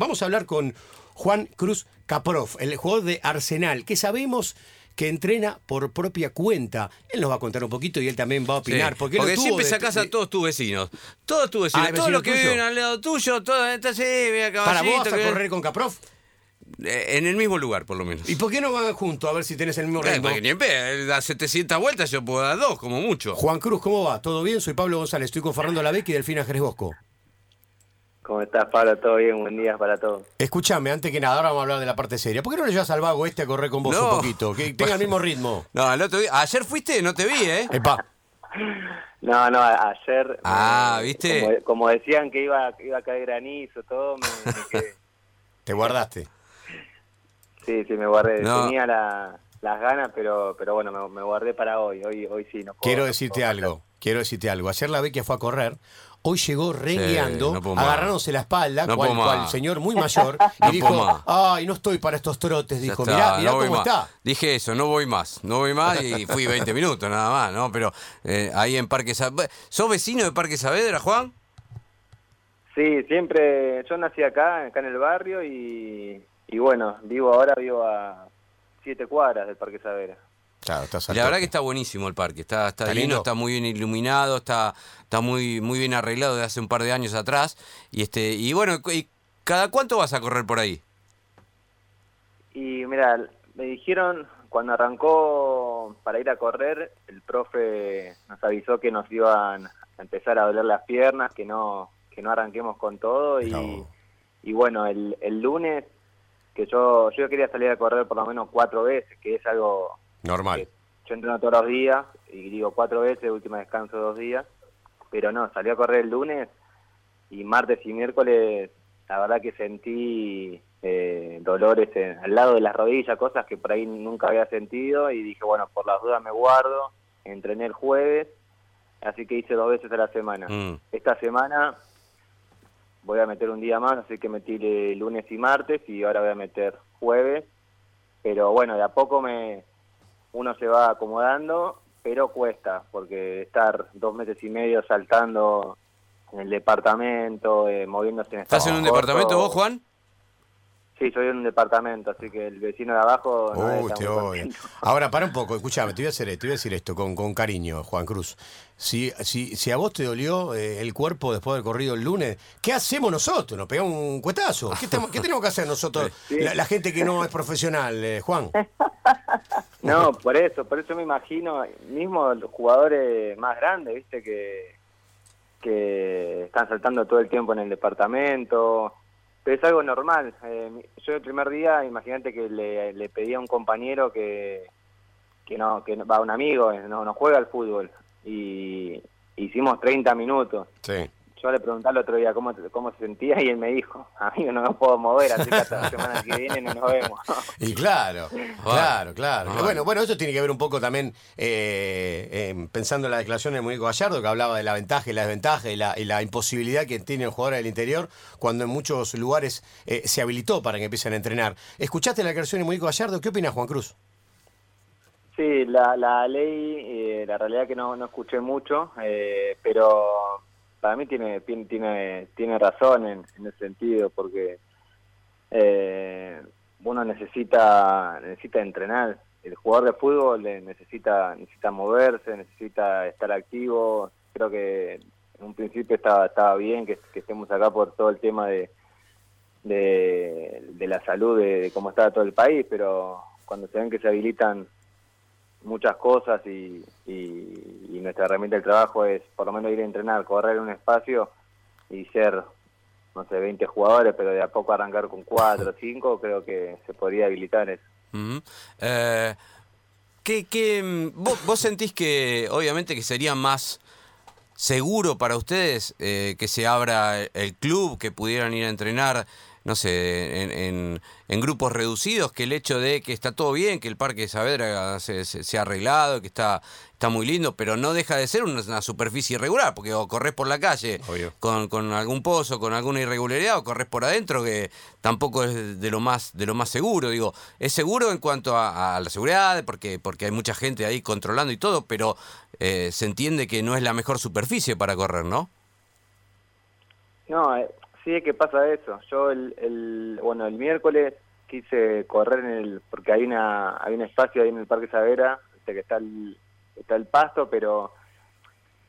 Vamos a hablar con Juan Cruz Caprof, el jugador de Arsenal, que sabemos que entrena por propia cuenta. Él nos va a contar un poquito y él también va a opinar. Sí, porque estuvo siempre de- sacás a todos tus vecinos. Todos tus vecinos. Ah, ¿el todos los que tuyo? viven al lado tuyo. Todos, entonces, mira, Para vos vas a que- correr con Caprof. Eh, En el mismo lugar, por lo menos. ¿Y por qué no van juntos a ver si tenés el mismo Eh, ritmo? porque ni en vez, da 700 vueltas, yo puedo dar dos, como mucho. Juan Cruz, ¿cómo va? ¿Todo bien? Soy Pablo González, estoy con Fernando Lavec y Delfina Jerez Bosco. ¿Cómo estás, Pablo? ¿Todo bien? Buen día para todos. Escuchame, antes que nada, ahora vamos a hablar de la parte seria. ¿Por qué no le llevas al vago este a correr con vos No. un poquito? Que tenga el mismo ritmo. No, el otro día. Ayer fuiste, no te vi, ¿eh? Epa, No, no, ayer... Ah, ¿viste? Como, como decían que iba, a caer granizo, todo, me, me quedé. te guardaste. Sí, sí, me guardé. No. Tenía la- las ganas, pero pero bueno, me, me guardé para hoy. Hoy hoy sí, no puedo- Quiero no decirte puedo algo, quiero decirte algo. Ayer la Vecchia fue a correr, hoy llegó rengueando, no agarrándose la espalda, No cual, cual señor muy mayor, No y dijo, ay, no estoy para estos trotes, dijo, está, mirá, mirá no voy cómo más. está. Dije eso, no voy más, no voy más y fui 20 minutos nada más, ¿no? Pero eh, ahí en Parque Saavedra. ¿Sos vecino de Parque Saavedra, Juan? Sí, siempre, yo nací acá, acá en el barrio y, y bueno, vivo ahora, vivo a siete cuadras del Parque Savera. Claro, Y la verdad que está buenísimo el parque, está, está, ¿Está lindo, lindo? está muy bien iluminado, está, está muy, muy bien arreglado de hace un par de años atrás. Y este, y bueno, ¿y ¿cada cuánto vas a correr por ahí? Y mira, me dijeron cuando arrancó para ir a correr, el profe nos avisó que nos iban a empezar a doler las piernas, que no que no arranquemos con todo y, No. y bueno, el, el lunes que yo yo quería salir a correr por lo menos cuatro veces, que es algo Normal. que yo entreno todos los días y digo cuatro veces, última descanso dos días, pero no, salí a correr el lunes y martes y miércoles la verdad que sentí eh, dolores en- al lado de las rodillas, cosas que por ahí nunca había sentido y dije, bueno, por las dudas me guardo, entrené el jueves, así que hice dos veces a la semana. Mm. Esta semana voy a meter un día más, así que metí eh, lunes y martes y ahora voy a meter jueves, pero bueno, de a poco me uno se va acomodando, pero cuesta, porque estar dos meses y medio saltando en el departamento, eh, moviéndose en ¿Estás en un departamento vos, Juan? Sí, soy en un departamento, así que el vecino de abajo no Uy, te. Ahora, para un poco, escuchame, te voy a hacer, te voy a decir esto con, con cariño, Juan Cruz. Si, si, si a vos te dolió eh, el cuerpo después del corrido el lunes, ¿qué hacemos nosotros? ¿Nos pegamos un cuetazo? ¿Qué, estamos- qué tenemos que hacer nosotros, Sí. la, la gente que no es profesional, eh, Juan? No, por eso, por eso me imagino, mismo los jugadores más grandes, viste, que, que están saltando todo el tiempo en el departamento, es algo normal. Eh, yo el primer día, imagínate que le, le pedí a un compañero que, que no, que va un amigo, eh, no, no juega al fútbol, y hicimos 30 minutos. Sí. Yo le pregunté el otro día cómo, cómo se sentía y él me dijo, amigo, no me puedo mover, así que hasta la semana que viene no nos vemos. Y claro, claro, claro. Bueno. Bueno, bueno, eso tiene que ver un poco también, eh, eh, pensando en la declaración del muñeco Gallardo, que hablaba de la ventaja y la desventaja y la, y la imposibilidad que tiene el jugador del interior cuando en muchos lugares eh, se habilitó para que empiecen a entrenar. ¿Escuchaste la declaración del muñeco Gallardo? ¿Qué opinas, Juan Cruz? Sí, la, la ley, eh, la realidad que no, no escuché mucho, eh, pero para mí tiene tiene tiene, razón en, en ese sentido, porque eh, uno necesita necesita entrenar. El jugador de fútbol eh, necesita necesita moverse, necesita estar activo. Creo que en un principio estaba estaba bien que, estemos acá por todo el tema de de, de la salud, de, de cómo está todo el país, pero cuando se ven que se habilitan muchas cosas y, y- y nuestra herramienta del trabajo es por lo menos ir a entrenar, correr en un espacio y ser, no sé, 20 jugadores, pero de a poco arrancar con 4 o 5, creo que se podría habilitar eso. Ujú. Eh, ¿qué, qué, mm, vos, vos sentís que obviamente que sería más seguro para ustedes eh, que se abra el club, que pudieran ir a entrenar, no sé, en, en- en grupos reducidos, que el hecho de que está todo bien, que el Parque de Saavedra se, se- se ha arreglado, que está, está muy lindo, pero no deja de ser una, una superficie irregular, porque o corres por la calle con algún pozo, con alguna irregularidad, o corres por adentro, que tampoco es de lo más, de lo más seguro. Digo, es seguro en cuanto a, a la seguridad, porque, porque hay mucha gente ahí controlando y todo, pero eh, se entiende que no es la mejor superficie para correr, ¿no? No, eh, sí, es que pasa eso. Yo el, el bueno el miércoles quise correr en el porque hay una hay un espacio ahí en el Parque Savera, este, que está el está el pasto, pero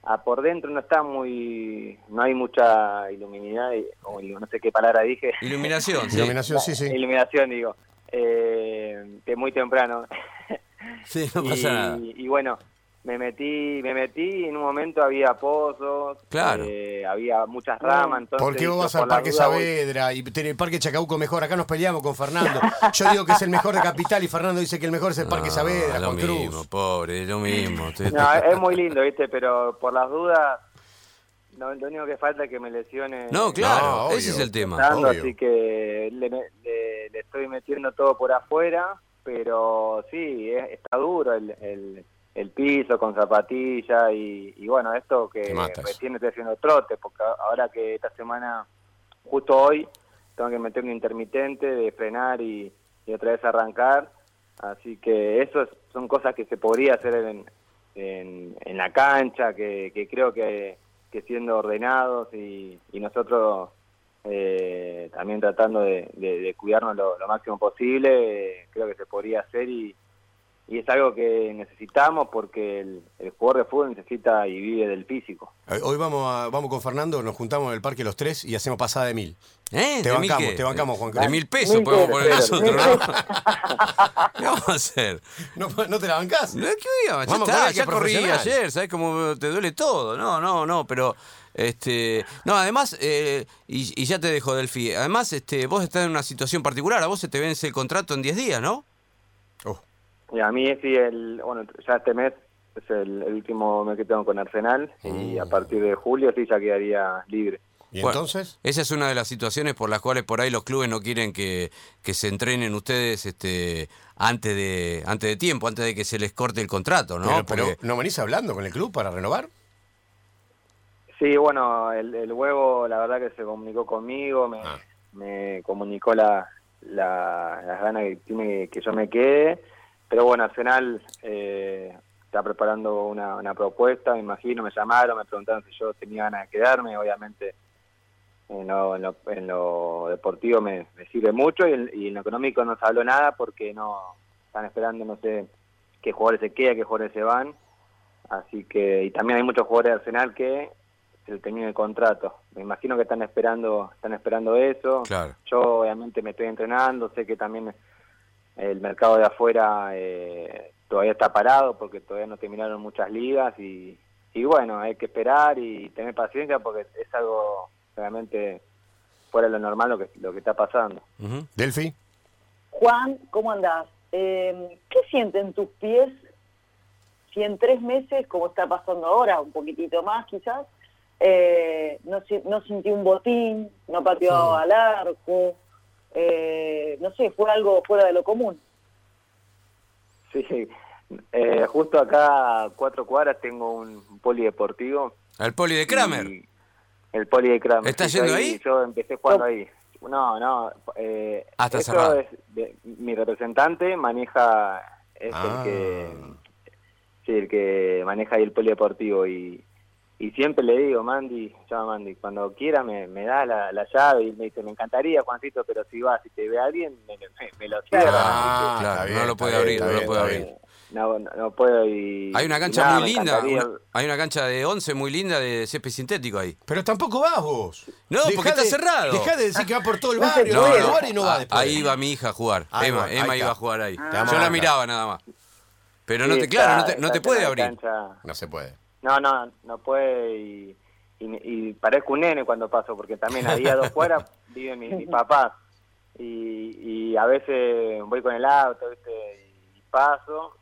a por dentro no está muy no hay mucha iluminidad y- o no sé qué palabra dije. Iluminación, sí. Iluminación, sí, sí. Iluminación digo. Eh, muy temprano. Sí, no pasa y, nada. y bueno, me metí, me metí y en un momento había pozos, Claro. eh, había muchas ramas, entonces ¿Por qué vos vas al Parque duda voy- Saavedra y tenés el Parque Chacabuco mejor? Acá nos peleamos con Fernando. Yo digo que es el mejor de Capital y Fernando dice que el mejor es el Parque No, Saavedra, lo Juan mismo, Cruz. pobre, lo mismo. No, es muy lindo, ¿viste? Pero por las dudas, no, lo único que falta es que me lesione. No, claro, No, obvio. ese es el tema. Obvio. así que le, le- le estoy metiendo todo por afuera, pero sí, es- está duro el, el, el piso con zapatilla y, y bueno, esto que recién estoy haciendo trote, porque ahora que esta semana, justo hoy, tengo que meter un intermitente de frenar y, y otra vez arrancar, así que eso es- son cosas que se podría hacer en, en, en la cancha, que, que creo que, que siendo ordenados y, y nosotros eh, también tratando de, de- de cuidarnos lo, lo máximo posible, eh, creo que se podría hacer y, y es algo que necesitamos porque el, el jugador de fútbol necesita y vive del físico. Eh, Hoy vamos, a- vamos con Fernando, nos juntamos en el parque los tres y hacemos pasada de mil. ¿Eh? Te ¿De mil bancamos, qué? te bancamos, Juan De Cruz. mil pesos Mil podemos poner nosotros, ¿no? ¿Qué vamos a hacer? ¿No, no te la bancás? No, ¿Qué Vamos está, ya corrí ayer, ¿sabes cómo te duele todo? No, no, no, pero este, no, además eh, y, y ya te dejo Delphi. Además, este, vos estás en una situación particular, a vos se te vence el contrato en 10 días, ¿no? Oh, Y a mí sí, el, bueno, ya este mes es el, el último mes que tengo con Arsenal y a partir de julio sí ya quedaría libre. ¿Y Bueno, entonces? Esa es una de las situaciones por las cuales por ahí los clubes no quieren que, que se entrenen ustedes este, antes de antes de tiempo, antes de que se les corte el contrato, ¿no? Pero, pero, ¿no venís hablando con el club para renovar? Sí, bueno, el, el huevo la verdad que se comunicó conmigo, me, Ah. me comunicó la, la- las ganas que tiene que yo me quede, pero bueno, Arsenal eh, está preparando una, una propuesta, me imagino, me llamaron, me preguntaron si yo tenía ganas de quedarme, obviamente en lo, en lo, en lo deportivo me, me sirve mucho y en, y en lo económico no se habló nada porque no están esperando, no sé, qué jugadores se quedan, qué jugadores se van, así que, y también hay muchos jugadores de Arsenal que se le termina el contrato. Me imagino que están esperando, están esperando eso. Claro. Yo obviamente me estoy entrenando, sé que también el mercado de afuera eh, todavía está parado porque todavía no terminaron muchas ligas y, y bueno, hay que esperar y tener paciencia porque es algo realmente fuera de lo normal lo que, lo que está pasando. Ujú. Delphi. Juan, ¿cómo andás? Eh, ¿Qué sienten tus pies si en tres meses, como está pasando ahora, un poquitito más quizás, eh, no, no sintió un botín, no pateó al arco, eh, no sé, fue algo fuera de lo común? Sí, eh, justo acá a cuatro cuadras tengo un polideportivo. El poli de Kramer. El poli de Kramer. ¿Estás Sí, yendo ahí? Yo empecé jugando ahí. No, no. Eh, Ah, está eso cerrado. es de- mi representante maneja, es Ah. el que, sí, el que maneja ahí el polideportivo y, y siempre le digo, Mandy, llama Mandy, cuando quiera me, me da la, la llave y me dice, me encantaría, Juancito, pero si vas, si te ve alguien, me, me- me lo cierra. Ah, claro, no lo puede abrir, no lo puede abrir. No, no, no puedo y... Hay una cancha nada, muy linda, una- hay una cancha de 11 muy linda de césped sintético ahí. Pero tampoco vas vos. No, porque está cerrado. Dejá de decir que va por todo el No barrio, no, el y no va Ah, después. Ahí iba mi hija a jugar. Ah, Emma, Emma iba a jugar ahí. Yo la miraba nada más. Pero no te, claro, no te, no te puede abrir. cancha. No se puede. No, no, no puede y, y, y parezco un nene cuando paso, porque también había dos fuera, viven mis, mis papás y, y a veces voy con el auto, ¿viste? y paso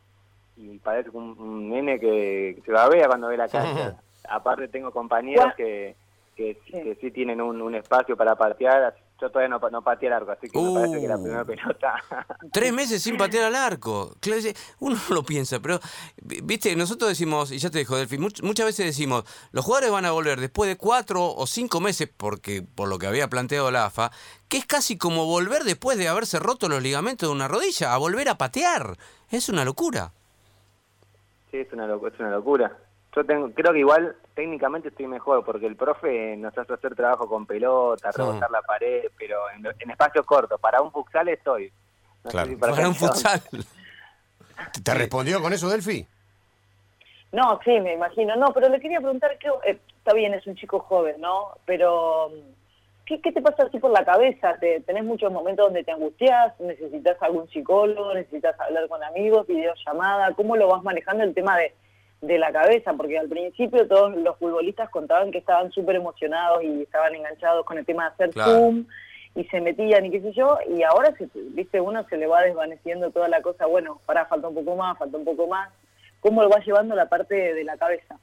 y parezco un, un nene que, se babea cuando ve la cancha. Aparte tengo compañeros que, que, Sí. que sí tienen un, un espacio para patear, yo todavía no, pa- no pateé el arco, así que me parece que la Uh. primera pelota... Tres meses sin patear al arco. Claro, Uno no lo piensa, pero, vi- viste, nosotros decimos, y ya te dejo, much- muchas veces decimos, los jugadores van a volver después de cuatro o cinco meses, porque por lo que había planteado la AFA, que es casi como volver después de haberse roto los ligamentos de una rodilla, a volver a patear. Es una locura. Sí, es una, es una locura. Yo tengo, creo que igual técnicamente estoy mejor porque el profe nos hace hacer trabajo con pelota, rebotar la pared, pero en, en espacios cortos. Para un futsal estoy. No Claro. si Para un futsal. ¿Te respondió con eso, Delphi? No, sí, me imagino. No, pero le quería preguntar, que, eh, está bien, es un chico joven, ¿no? Pero, ¿qué, qué te pasa así por la cabeza? ¿Te, ¿Tenés muchos momentos donde te angustias? ¿Necesitas algún psicólogo? ¿Necesitas hablar con amigos? ¿Videollamada? ¿Cómo lo vas manejando el tema de, de la cabeza? Porque al principio todos los futbolistas contaban que estaban súper emocionados y estaban enganchados con el tema de hacer Claro. Zoom y se metían y qué sé yo, y ahora, se, viste, uno se le va desvaneciendo toda la cosa, bueno, para falta un poco más, falta un poco más. ¿Cómo lo vas llevando la parte de, de la cabeza?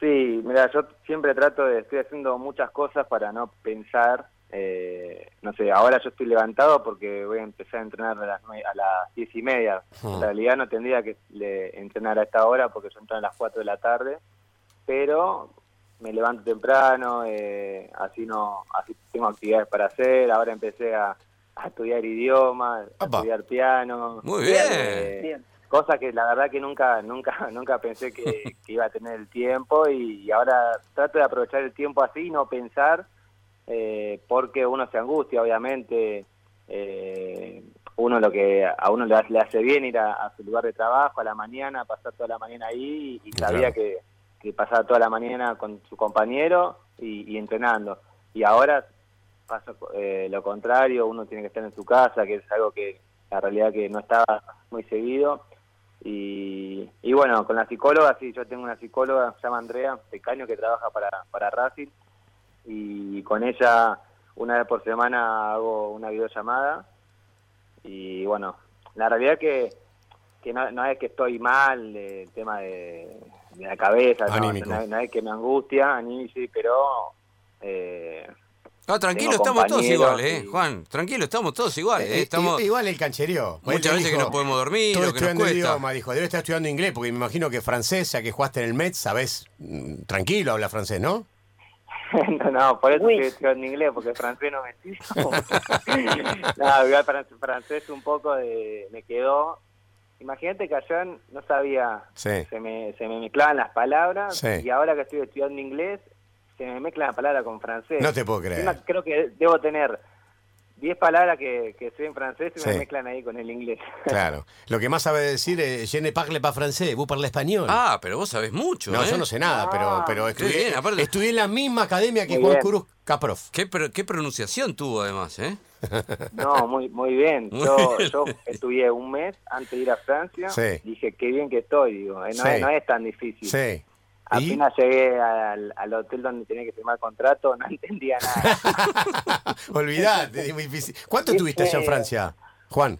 Sí, mira, yo siempre trato de, estoy haciendo muchas cosas para no pensar, eh, no sé, ahora yo estoy levantado porque voy a empezar a entrenar a las, a las diez y media. Hmm. En realidad no tendría que le- entrenar a esta hora porque yo entreno a las 4 de la tarde, pero me levanto temprano, eh, así no, así tengo actividades para hacer, ahora empecé a, a estudiar idiomas, a estudiar piano. Muy bien. Eh, Bien. cosa que la verdad que nunca nunca nunca pensé que, que iba a tener el tiempo y, y ahora trato de aprovechar el tiempo así y no pensar eh, porque uno se angustia obviamente eh, uno lo que a uno le, hace- le hace bien ir a, a su lugar de trabajo a la mañana pasar toda la mañana ahí y, Claro. sabía que, que pasaba toda la mañana con su compañero y, y entrenando. Y ahora pasa eh, lo contrario uno tiene que estar en su casa que es algo que la realidad que no estaba muy seguido. Y, y bueno, con la psicóloga, sí, yo tengo una psicóloga, se llama Andrea Pecaño, que trabaja para, para Racing, y con ella una vez por semana hago una videollamada, y bueno, la realidad que, que no, no es que estoy mal, eh, el tema de, de la cabeza, no, es- no es que me angustia, ni sí, pero... Eh, No, tranquilo, estamos todos iguales, ¿eh? y- Juan, tranquilo, estamos todos iguales. ¿eh? Eh, Estamos... i- Igual el canchereó. Muchas veces que no podemos dormir, Estoy lo que nos estudiando cuesta". idioma, dijo. Debe estar estudiando inglés, porque me imagino que francés, ya que jugaste en el Met, sabés, mm, tranquilo habla francés, ¿no? no, no, por eso estoy en inglés, porque francés no me sirve. no, igual francés un poco de, me quedó. Imagínate que allá no sabía, Sí. se me, se me mezclaban las palabras Sí. y ahora que estoy estudiando inglés, se me mezcla la palabra con francés. No te puedo creer. Encima creo que debo tener 10 palabras que, que sé en francés y Sí. me mezclan ahí con el inglés. Claro. Lo que más sabe decir es, je ne parle pas français, vous parlez español. Ah, pero vos sabés mucho, no, ¿eh? yo no sé nada, pero, Ah, pero estudié, bien, aparte- estudié en la misma academia que Juan. Cruz Caprof. ¿Qué, pro- qué pronunciación tuvo además, eh? No, muy muy bien. Yo, yo estudié un mes antes de ir a Francia. Sí. Dije, qué bien que estoy. Digo, eh, no, Sí. es, no es tan difícil. Sí. Apenas llegué al, al hotel donde tenía que firmar contrato, no entendía nada. Olvidate, es muy difícil. ¿Cuánto estuviste allá en Francia, Juan?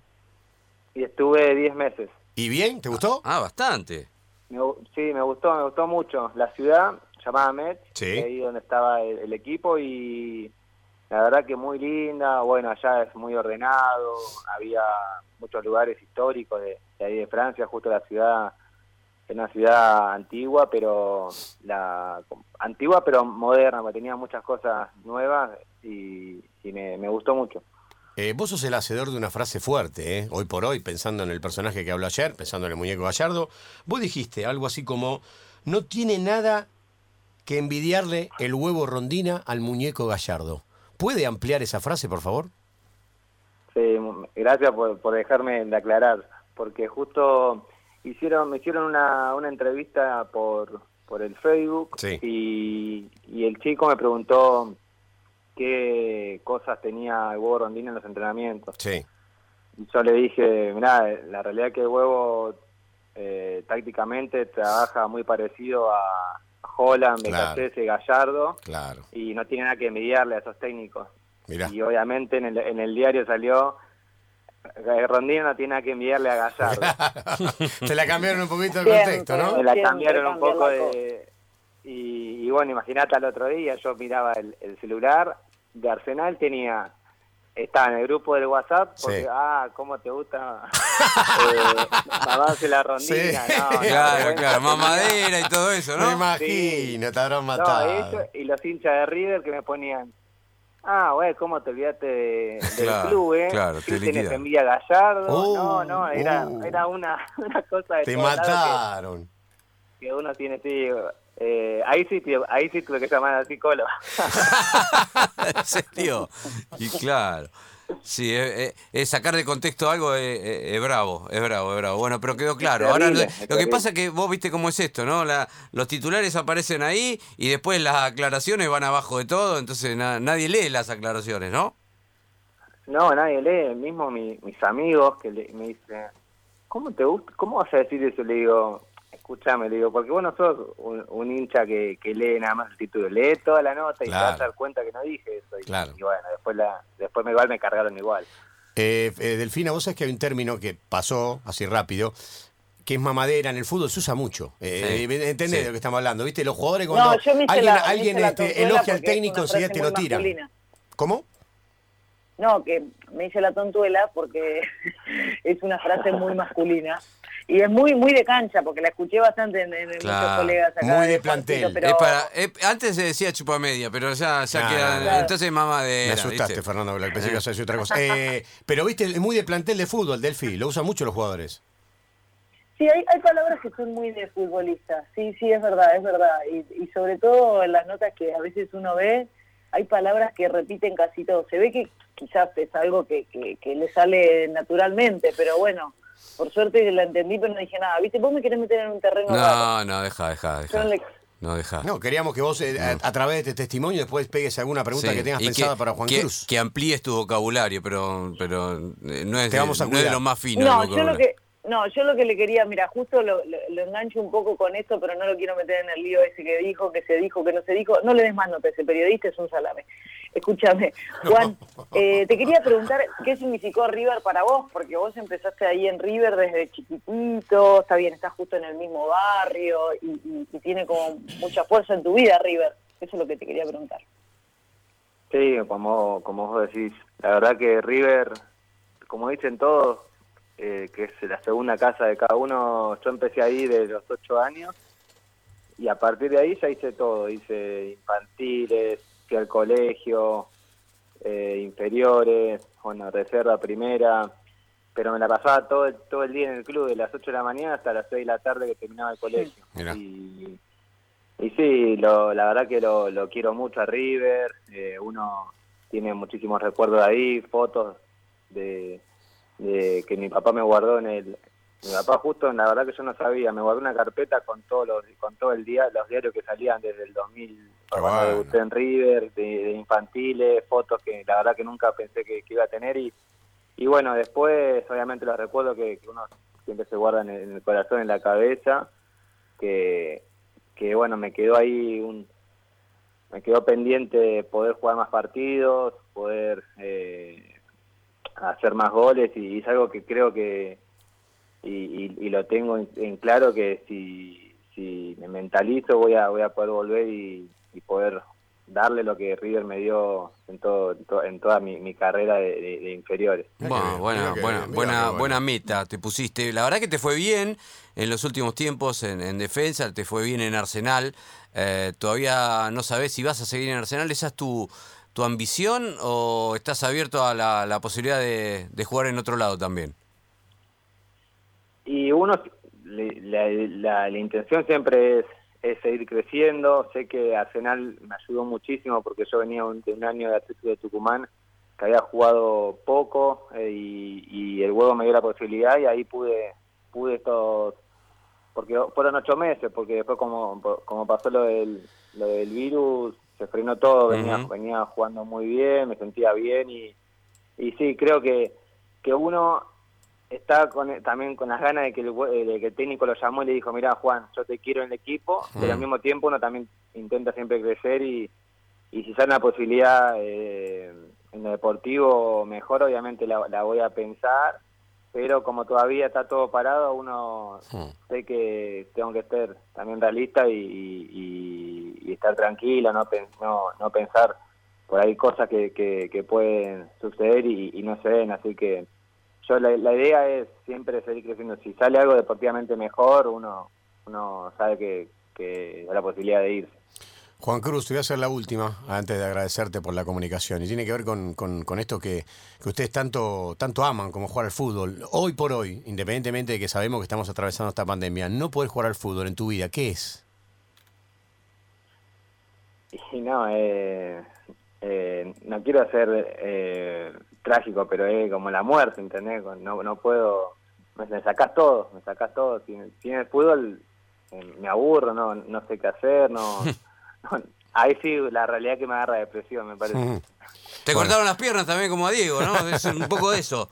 y estuve 10 meses. ¿Y bien? ¿Te gustó? Ah, bastante. Me sí, me gustó, me gustó mucho. La ciudad, llamada Metz, Sí. ahí donde estaba el, el equipo y la verdad que muy linda. Bueno, allá es muy ordenado, había muchos lugares históricos de, de ahí de Francia, justo la ciudad es una ciudad antigua, pero la antigua pero moderna, porque tenía muchas cosas nuevas y, y me, me gustó mucho. Eh, vos sos el hacedor de una frase fuerte, ¿eh? hoy por hoy, pensando en el personaje que habló ayer, pensando en el muñeco Gallardo. Vos dijiste algo así como, no tiene nada que envidiarle el huevo rondina al muñeco Gallardo. ¿Puede ampliar esa frase, por favor? Sí, gracias por, por dejarme de aclarar, porque justo hicieron me hicieron una, una entrevista por, por el Facebook Sí. y, y el chico me preguntó qué cosas tenía el huevo rondín en los entrenamientos. Sí. Y yo le dije, mirá, la realidad que el huevo eh, tácticamente trabaja muy parecido a Holland, Claro. BKC, Gallardo, Claro. y no tiene nada que envidiarle a esos técnicos. Mirá. Y obviamente en el, en el diario salió, eh, Rondino no tiene nada que envidiarle a Gallardo. Te la cambiaron un poquito el contexto, ¿no? Me la cambiaron un poco de... Y, y bueno, imagínate al otro día, yo miraba el, el celular de Arsenal, tenía... Estaba en el grupo del WhatsApp, porque, Sí. ah, cómo te gusta eh, la rondina. Sí. No, no, Claro, vergüenza claro, mamadera y todo eso, Me ¿no? imagino, te habrán No, matado. eso, y los hinchas de River que me ponían, ah, güey, ¿cómo te olvidaste de- del Claro, club, eh? claro, te tenés liquidan. envidia a Gallardo. Oh, no, no, era, oh. era una, una cosa de Te que- mataron. que uno tiene, sí, eh, ahí sí, ahí sí tuve que llamar al psicólogo. ¿En serio? Y claro. Sí, es, sacar de contexto algo es, bravo, es bravo, es bravo. Bueno, pero quedó claro. Ahora lo, que pasa es que vos viste cómo es esto, ¿no? La, los titulares aparecen ahí y después las aclaraciones van abajo de todo, entonces nadie lee las aclaraciones, ¿no? No, nadie lee, mismo mis amigos que me dicen, ¿cómo te gusta? ¿Cómo vas a decir eso? Le digo, escúchame, le digo, porque vos no sos un, hincha que, lee nada más el título, lee toda la nota y te vas a dar cuenta que no dije eso. Y, bueno, después, la, después me, igual me cargaron igual. Eh, eh, Delfina, vos sabés que hay un término que pasó así rápido, que es mamadera, en el fútbol se usa mucho. Eh, ¿Entendés de lo que estamos hablando? ¿Viste? Los jugadores cuando alguien, alguien este, elogia al técnico enseguida te lo tiran. ¿Cómo? No, que me hice la tontuela porque es una frase muy masculina y es muy muy de cancha porque la escuché bastante en, muchos colegas acá muy de plantel. antes se decía chupamedia pero ya, ya queda entonces mamá de me asustaste Fernando pensé que ibas a decir otra cosa. Eh, pero viste es muy de plantel de fútbol Delfi lo usan mucho los jugadores. Sí, hay, hay palabras que son muy de futbolistas, sí, sí, es verdad, es verdad. Y, y sobre todo en las notas que a veces uno ve, hay palabras que repiten casi todo. Se ve que quizás es algo que, que, le sale naturalmente, pero bueno, por suerte la entendí, pero no dije nada. ¿Viste? Vos me querés meter en un terreno. No, no, deja, deja, deja. No, deja. No, queríamos que vos, eh, a, través de este testimonio, después pegues alguna pregunta que tengas pensada para Juan Cruz. Que amplíes tu vocabulario, pero, pero eh, no, es, no es lo más fino. No, yo lo que, no, yo lo que le quería, mira, justo lo, engancho un poco con esto, pero no lo quiero meter en el lío ese que dijo, que se dijo, que no se dijo. No le des más nota ese periodista, es un salame. Escúchame, Juan, eh, te quería preguntar qué significó River para vos, porque vos empezaste ahí en River desde chiquitito, está bien, estás justo en el mismo barrio y, y tiene como mucha fuerza en tu vida River. Eso es lo que te quería preguntar. Sí, como, como vos decís, la verdad que River, como dicen todos, eh, que es la segunda casa de cada uno. Yo empecé ahí de los ocho años y a partir de ahí ya hice todo. Hice infantiles, fui al colegio, eh, inferiores, bueno, reserva primera, pero me la pasaba todo, todo el día en el club, de las 8 de la mañana hasta las 6 de la tarde que terminaba el colegio. Y, y sí, lo, la verdad que lo, lo quiero mucho a River, eh, uno tiene muchísimos recuerdos de ahí, fotos de, de que mi papá me guardó en el mi papá justo la verdad que yo no sabía me guardó una carpeta con todos los con todo el día los diarios que salían desde el 2000 cuando debuté en River de, infantiles fotos que la verdad que nunca pensé que, iba a tener y y bueno después obviamente los recuerdo que, uno siempre se guarda en el, corazón en la cabeza que que bueno me quedó ahí un me quedó pendiente poder jugar más partidos poder eh, hacer más goles y, es algo que creo que y, lo tengo en, claro que si, si me mentalizo voy a voy a poder volver y, poder darle lo que River me dio en todo en, toda mi, carrera de, inferiores. Bueno, buena, buena, buena, buena meta te pusiste. La verdad que te fue bien en los últimos tiempos en, defensa, te fue bien en Arsenal. Eh, todavía no sabes si vas a seguir en Arsenal. Esa es tu tu ambición o estás abierto a la, posibilidad de, jugar en otro lado también? Y uno, la, intención siempre es, seguir creciendo. Sé que Arsenal me ayudó muchísimo porque yo venía de un año de Atlético de Tucumán que había jugado poco eh, y, el huevo me dio la posibilidad y ahí pude pude estos porque fueron ocho meses porque después como como pasó lo del lo del virus se frenó todo, venía, venía jugando muy bien, me sentía bien y, y sí, creo que, que uno está con, también con las ganas de que, el, de que el técnico lo llamó y le dijo, mira Juan, yo te quiero en el equipo, pero al mismo tiempo uno también intenta siempre crecer y, y si sale una posibilidad eh, en lo deportivo mejor, obviamente la, la voy a pensar pero como todavía está todo parado, uno sé que tengo que ser también realista y, estar tranquilo, no, no, no pensar por ahí cosas que, que, pueden suceder y, no se ven, así que yo la, idea es siempre seguir creciendo. Si sale algo deportivamente mejor, uno, uno sabe que, que hay la posibilidad de irse. Juan Cruz, te voy a hacer la última antes de agradecerte por la comunicación. Y tiene que ver con, con- con esto que, que ustedes tanto, tanto aman como jugar al fútbol. Hoy por hoy, independientemente de que sabemos que estamos atravesando esta pandemia, no poder jugar al fútbol en tu vida, ¿qué es? Y no, eh, eh, no quiero ser eh, trágico, pero es como la muerte, ¿entendés? No, no puedo, me, me sacás todo, me sacás todo. Sin, sin el fútbol eh, me aburro, no, no sé qué hacer, no- Ahí sí, la realidad que me agarra depresión, me parece. Te Bueno. cortaron las piernas también como a Diego, ¿no? Es un poco de eso.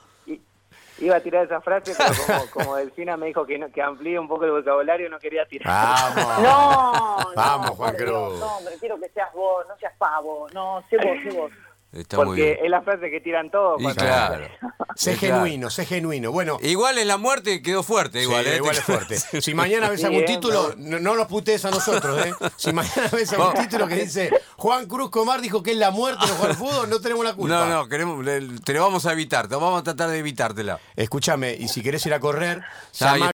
Iba a tirar esa frase, pero como, como Delfina me dijo que, no- que amplíe un poco el vocabulario, no quería tirar. ¡Vamos! No, Vamos, no, Juan Cruz. No, hombre, quiero que seas vos, no seas pavo. No, sé vos, sé vos. Está muy Porque bien. es la frase que tiran todos. Y claro. Sé claro. genuino, sé genuino. Bueno, Igual en la muerte quedó fuerte, igual, sí, ¿eh? igual es fuerte. Si mañana ves Sí, algún eh, título, no, no nos putees a nosotros, ¿eh? Si mañana ves algún título que dice Juan Cruz Comar dijo que es la muerte no jugar fútbol, no tenemos la culpa. No, no, queremos, le- te lo vamos a evitar, te vamos a tratar de evitártela. Escúchame, y si querés ir a correr, llama